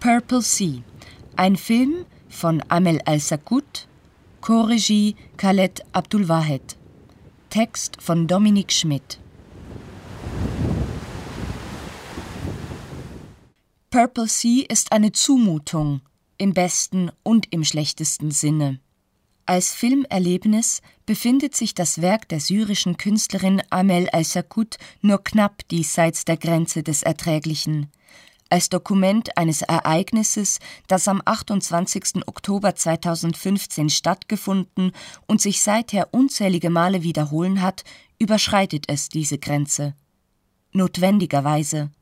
Purple Sea, ein Film von Amel Al-Sakut, Chorregie Khaled Abdulwahed, Text von Dominik Schmidt. Purple Sea ist eine Zumutung, im besten und im schlechtesten Sinne. Als Filmerlebnis befindet sich das Werk der syrischen Künstlerin Amel Al-Sakut nur knapp diesseits der Grenze des Erträglichen. Als Dokument eines Ereignisses, das am 28. Oktober 2015 stattgefunden und sich seither unzählige Male wiederholen hat, überschreitet es diese Grenze. Notwendigerweise.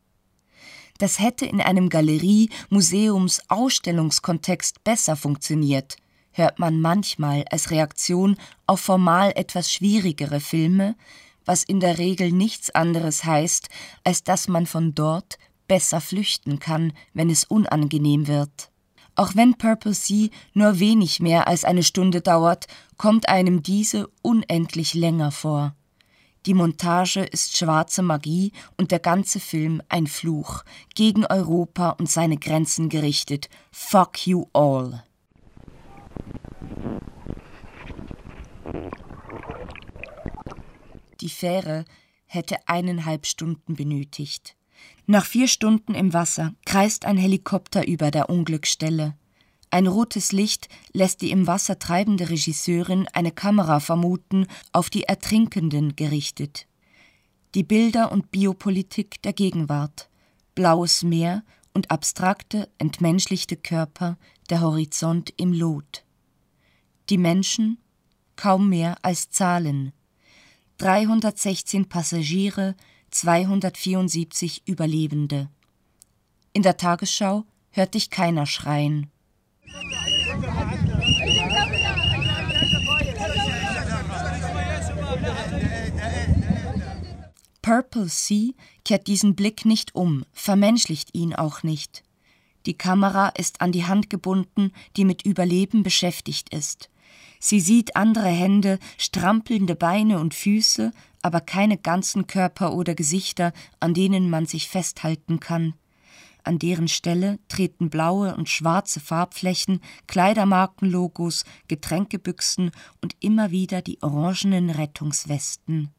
Das hätte in einem Galerie-, Museums-, Ausstellungskontext besser funktioniert, hört man manchmal als Reaktion auf formal etwas schwierigere Filme, was in der Regel nichts anderes heißt, als dass man von dort besser flüchten kann, wenn es unangenehm wird. Auch wenn Purple Sea nur wenig mehr als eine Stunde dauert, kommt einem diese unendlich länger vor. Die Montage ist schwarze Magie und der ganze Film ein Fluch, gegen Europa und seine Grenzen gerichtet. Fuck you all. Die Fähre hätte eineinhalb Stunden benötigt. Nach vier Stunden im Wasser kreist ein Helikopter über der Unglücksstelle. Ein rotes Licht lässt die im Wasser treibende Regisseurin eine Kamera vermuten, auf die Ertrinkenden gerichtet. Die Bilder und Biopolitik der Gegenwart, blaues Meer und abstrakte, entmenschlichte Körper, der Horizont im Lot. Die Menschen kaum mehr als Zahlen. 316 Passagiere, 274 Überlebende. In der Tagesschau hört dich keiner schreien. Purple Sea kehrt diesen Blick nicht um, vermenschlicht ihn auch nicht. Die Kamera ist an die Hand gebunden, die mit Überleben beschäftigt ist. Sie sieht andere Hände, strampelnde Beine und Füße, aber keine ganzen Körper oder Gesichter, an denen man sich festhalten kann an deren Stelle treten blaue und schwarze Farbflächen, Kleidermarkenlogos, Getränkebüchsen und immer wieder die orangenen Rettungswesten.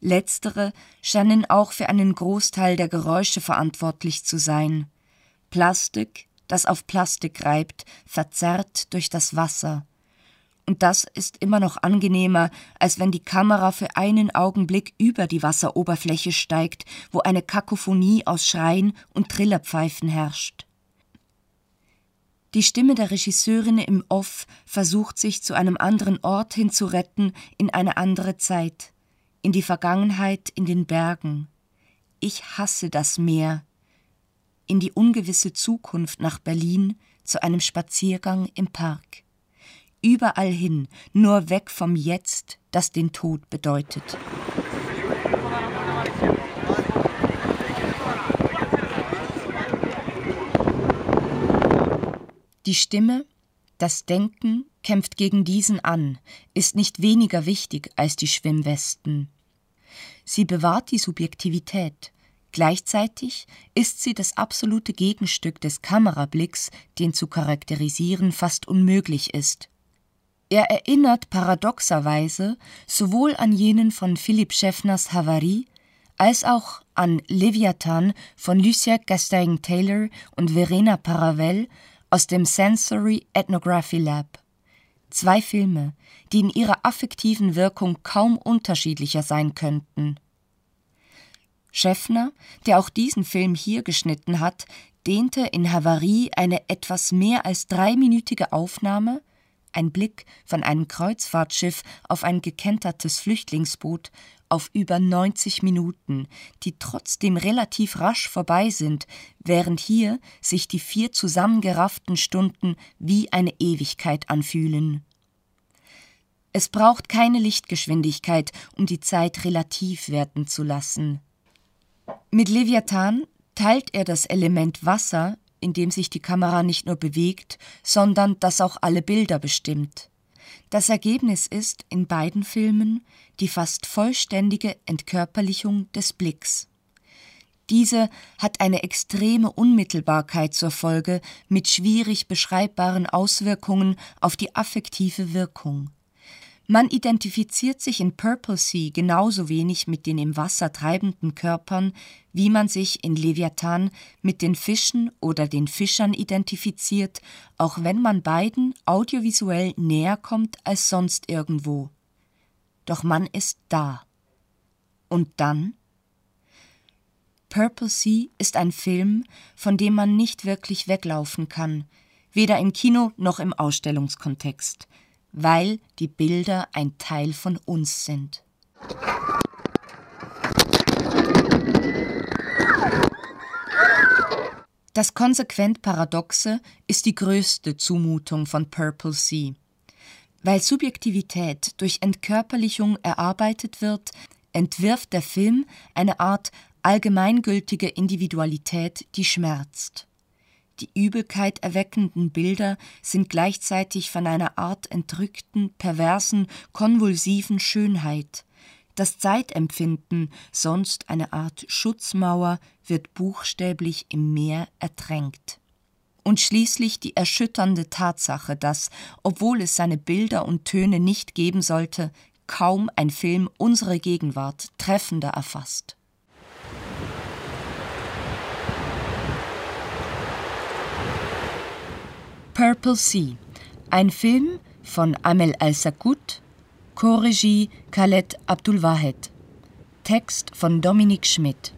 Letztere scheinen auch für einen Großteil der Geräusche verantwortlich zu sein. Plastik, das auf Plastik reibt, verzerrt durch das Wasser, und das ist immer noch angenehmer, als wenn die Kamera für einen Augenblick über die Wasseroberfläche steigt, wo eine Kakophonie aus Schreien und Trillerpfeifen herrscht. Die Stimme der Regisseurin im Off versucht sich zu einem anderen Ort hin zu retten, in eine andere Zeit, in die Vergangenheit in den Bergen. Ich hasse das Meer. In die ungewisse Zukunft nach Berlin zu einem Spaziergang im Park überall hin, nur weg vom Jetzt, das den Tod bedeutet. Die Stimme, das Denken kämpft gegen diesen an, ist nicht weniger wichtig als die Schwimmwesten. Sie bewahrt die Subjektivität, Gleichzeitig ist sie das absolute Gegenstück des Kamerablicks, den zu charakterisieren fast unmöglich ist. Er erinnert paradoxerweise sowohl an jenen von Philipp Schäffners Havarie als auch an Leviathan von Lucia Castaing-Taylor und Verena Paravel aus dem Sensory Ethnography Lab. Zwei Filme, die in ihrer affektiven Wirkung kaum unterschiedlicher sein könnten. Schäffner, der auch diesen Film hier geschnitten hat, dehnte in Havarie eine etwas mehr als dreiminütige Aufnahme ein Blick von einem Kreuzfahrtschiff auf ein gekentertes Flüchtlingsboot auf über 90 Minuten, die trotzdem relativ rasch vorbei sind, während hier sich die vier zusammengerafften Stunden wie eine Ewigkeit anfühlen. Es braucht keine Lichtgeschwindigkeit, um die Zeit relativ werden zu lassen. Mit Leviathan teilt er das Element Wasser in dem sich die Kamera nicht nur bewegt, sondern das auch alle Bilder bestimmt. Das Ergebnis ist in beiden Filmen die fast vollständige Entkörperlichung des Blicks. Diese hat eine extreme Unmittelbarkeit zur Folge mit schwierig beschreibbaren Auswirkungen auf die affektive Wirkung. Man identifiziert sich in Purple Sea genauso wenig mit den im Wasser treibenden Körpern, wie man sich in Leviathan mit den Fischen oder den Fischern identifiziert, auch wenn man beiden audiovisuell näher kommt als sonst irgendwo. Doch man ist da. Und dann? Purple Sea ist ein Film, von dem man nicht wirklich weglaufen kann, weder im Kino noch im Ausstellungskontext weil die Bilder ein Teil von uns sind. Das konsequent Paradoxe ist die größte Zumutung von Purple Sea. Weil Subjektivität durch Entkörperlichung erarbeitet wird, entwirft der Film eine Art allgemeingültige Individualität, die schmerzt. Die Übelkeit erweckenden Bilder sind gleichzeitig von einer Art entrückten, perversen, konvulsiven Schönheit. Das Zeitempfinden, sonst eine Art Schutzmauer, wird buchstäblich im Meer ertränkt. Und schließlich die erschütternde Tatsache, dass, obwohl es seine Bilder und Töne nicht geben sollte, kaum ein Film unsere Gegenwart treffender erfasst. Purple Sea, ein Film von Amel Al-Sakut, Chorregie Khaled Abdulwahed, Text von Dominik Schmidt.